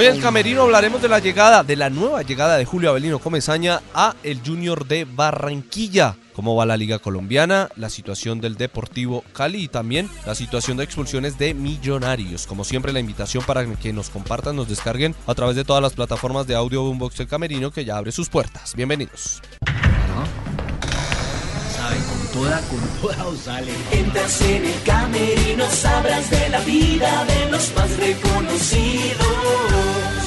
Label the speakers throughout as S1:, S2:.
S1: Hoy en Camerino hablaremos de la llegada, de la nueva llegada de Julio Avelino Comesaña a el Junior de Barranquilla. Cómo va la Liga Colombiana, la situación del Deportivo Cali y también la situación de expulsiones de Millonarios. Como siempre, la invitación para que nos compartan, nos descarguen a través de todas las plataformas de audio Boombox El Camerino que ya abre sus puertas. Bienvenidos.
S2: Toda, con toda os sale.
S3: Entras en el camerino, sabrás de la vida de los más reconocidos.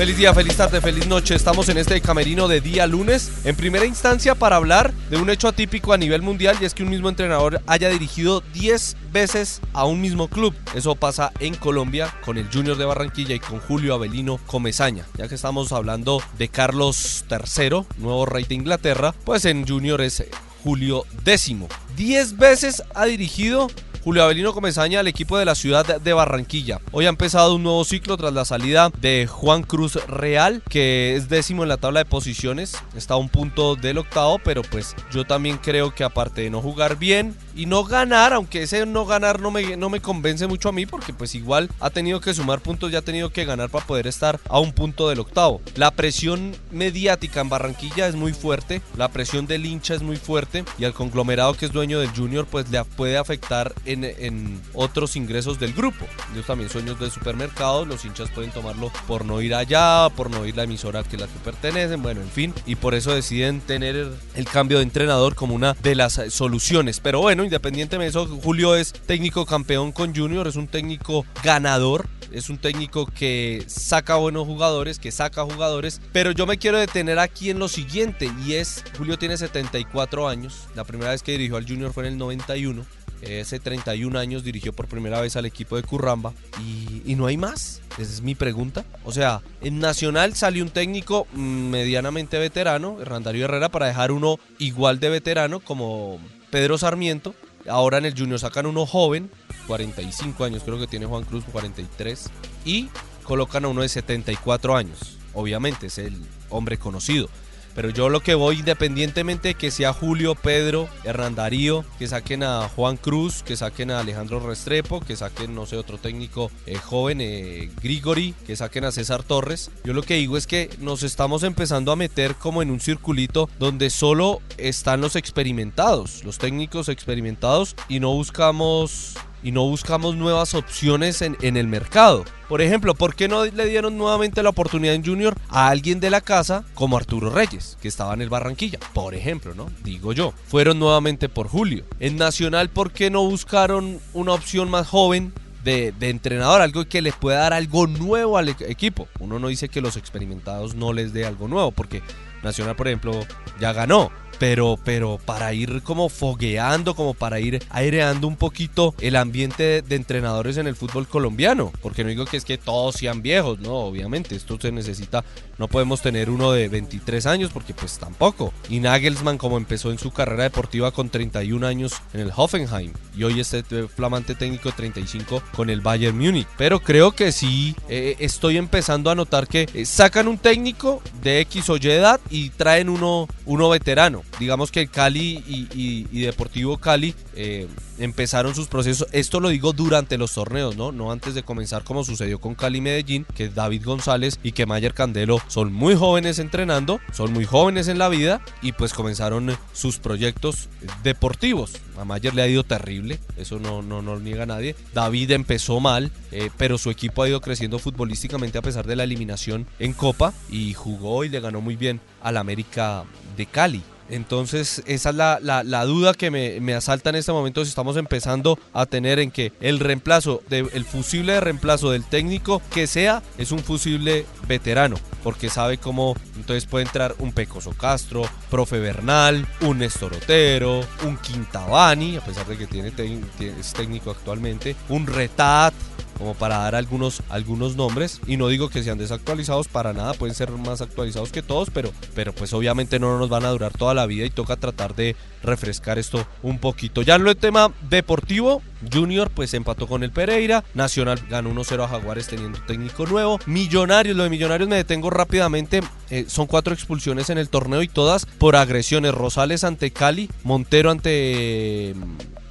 S1: Feliz día, feliz tarde, feliz noche. Estamos en este camerino de día lunes, en primera instancia para hablar de un hecho atípico a nivel mundial y es que un mismo entrenador haya dirigido 10 veces a un mismo club. Eso pasa en Colombia con el Junior de Barranquilla y con Julio Avelino Comesaña. Ya que estamos hablando de Carlos III, nuevo rey de Inglaterra, pues en Junior es Julio X. 10 veces ha dirigido Julio Avelino Comesaña al equipo de la ciudad de Barranquilla. Hoy ha empezado un nuevo ciclo tras la salida de Juan Cruz Real, que es décimo en la tabla de posiciones. Está a un punto del octavo, pero pues yo también creo que aparte de no jugar bien y no ganar, aunque ese no ganar no me, no me convence mucho a mí, porque pues igual ha tenido que sumar puntos y ha tenido que ganar para poder estar a un punto del octavo. La presión mediática en Barranquilla es muy fuerte, la presión del hincha es muy fuerte y al conglomerado que es dueño del Junior pues le puede afectar en, en otros ingresos del grupo. Ellos también sueños de supermercados, los hinchas pueden tomarlo por no ir allá, por no ir la emisora que la que pertenecen, bueno, en fin, y por eso deciden tener el cambio de entrenador como una de las soluciones. Pero bueno, independientemente de eso, Julio es técnico campeón con Junior, es un técnico ganador, es un técnico que saca buenos jugadores, que saca jugadores, pero yo me quiero detener aquí en lo siguiente y es, Julio tiene 74 años, la primera vez que dirigió al Junior fue en el 91. Ese 31 años dirigió por primera vez al equipo de Curramba y, y, no hay más. Esa es mi pregunta. O sea, en Nacional salió un técnico medianamente veterano, Hernandario Herrera, para dejar uno igual de veterano como Pedro Sarmiento. Ahora en el Junior sacan uno joven, 45 años, creo que tiene Juan Cruz, 43. Y colocan a uno de 74 años. Obviamente es el hombre conocido. Pero yo lo que voy, independientemente de que sea Julio, Pedro, Hernán Darío, que saquen a Juan Cruz, que saquen a Alejandro Restrepo, que saquen, no sé, otro técnico eh, joven, eh, Grigori, que saquen a César Torres. Yo lo que digo es que nos estamos empezando a meter como en un circulito donde solo están los experimentados, los técnicos experimentados, y no buscamos y no buscamos nuevas opciones en, en, el mercado. Por ejemplo, ¿por qué no le dieron nuevamente la oportunidad en Junior a alguien de la casa como Arturo Reyes, que estaba en el Barranquilla? Por ejemplo, ¿no? Digo yo. Fueron nuevamente por Julio. En Nacional, ¿por qué no buscaron una opción más joven de, de, entrenador, algo que les pueda dar algo nuevo al equipo. Uno no dice que los experimentados no les dé algo nuevo, porque Nacional, por ejemplo, ya ganó. Pero, pero para ir como fogueando, como para ir aireando un poquito el ambiente de, de, entrenadores en el fútbol colombiano. Porque no digo que es que todos sean viejos, no, obviamente. Esto se necesita, no podemos tener uno de 23 años porque pues tampoco. Y Nagelsmann como empezó en su carrera deportiva con 31 años en el Hoffenheim. Y hoy este flamante técnico de 35 con el Bayern Múnich. Pero creo que sí eh, estoy empezando a notar que eh, sacan un técnico de X o Y edad y traen uno, uno veterano. Digamos que Cali y Deportivo Cali eh, empezaron sus procesos. Esto lo digo durante los torneos, ¿no? No antes de comenzar como sucedió con Cali Medellín, que David González y que Mayer Candelo son muy jóvenes entrenando, son muy jóvenes en la vida y pues comenzaron sus proyectos deportivos. A Mayer le ha ido terrible, eso no, no, no lo niega nadie. David empezó mal, eh, pero su equipo ha ido creciendo futbolísticamente a pesar de la eliminación en Copa y jugó y le ganó muy bien al América de Cali. Entonces, esa es la, la, duda que me, me, asalta en este momento si estamos empezando a tener en que el reemplazo, de, el fusible de reemplazo del técnico que sea, es un fusible veterano, porque sabe cómo entonces puede entrar un Pecoso Castro, Profe Bernal, un Néstor Otero, un Quintabani, a pesar de que tiene, tiene es técnico actualmente, un Retat, como para dar algunos, algunos nombres. Y no digo que sean desactualizados para nada, pueden ser más actualizados que todos, pero, pero pues obviamente no nos van a durar toda la vida y toca tratar de refrescar esto un poquito. Ya en de tema deportivo, Junior pues empató con el Pereira, Nacional ganó 1-0 a Jaguares teniendo técnico nuevo, Millonarios, lo de Millonarios me detengo rápidamente, eh, son cuatro expulsiones en el torneo y todas por agresiones, Rosales ante Cali, Montero ante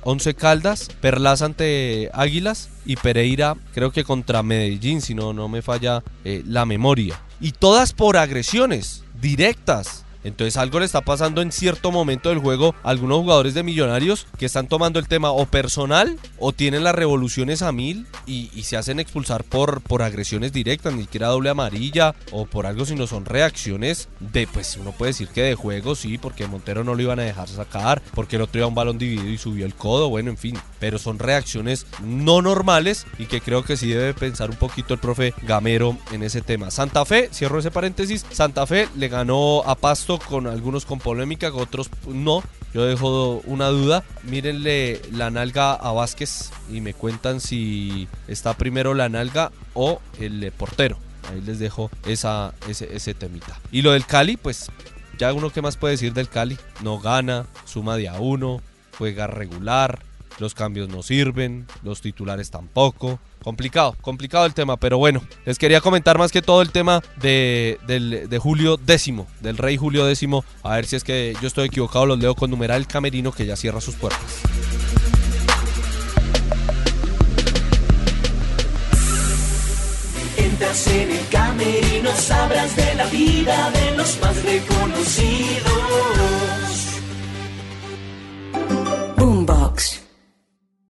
S1: Once Caldas, Perlas ante Águilas y Pereira creo que contra Medellín, si no, no me falla eh, la memoria. Y todas por agresiones directas. Entonces algo le está pasando en cierto momento del juego a algunos jugadores de millonarios que están tomando el tema o personal o tienen las revoluciones a mil y, se hacen expulsar por, por agresiones directas, ni siquiera doble amarilla o por algo, sino son reacciones de, pues uno puede decir que de juego, sí, porque Montero no lo iban a dejar sacar, porque el otro iba un balón dividido y subió el codo, bueno, en fin, pero son reacciones no normales y que creo que sí debe pensar un poquito el profe Gamero en ese tema. Santa Fe, cierro ese paréntesis, Santa Fe le ganó a Pasto con algunos con polémica, con otros no. Yo dejo una duda. Mírenle la nalga a Vázquez y me cuentan si está primero la nalga o el portero. Ahí les dejo esa, ese, ese temita. Y lo del Cali, pues ya uno que más puede decir del Cali. No gana, suma de a uno, juega regular, los cambios no sirven, los titulares tampoco. Complicado, complicado el tema, pero bueno, les quería comentar más que todo el tema de, de Julio X, del rey Julio X. A ver si es que yo estoy equivocado, los leo con numeral camerino que ya cierra sus puertas.
S3: Entras en el camerino, sabrás de la vida de los más reconocidos.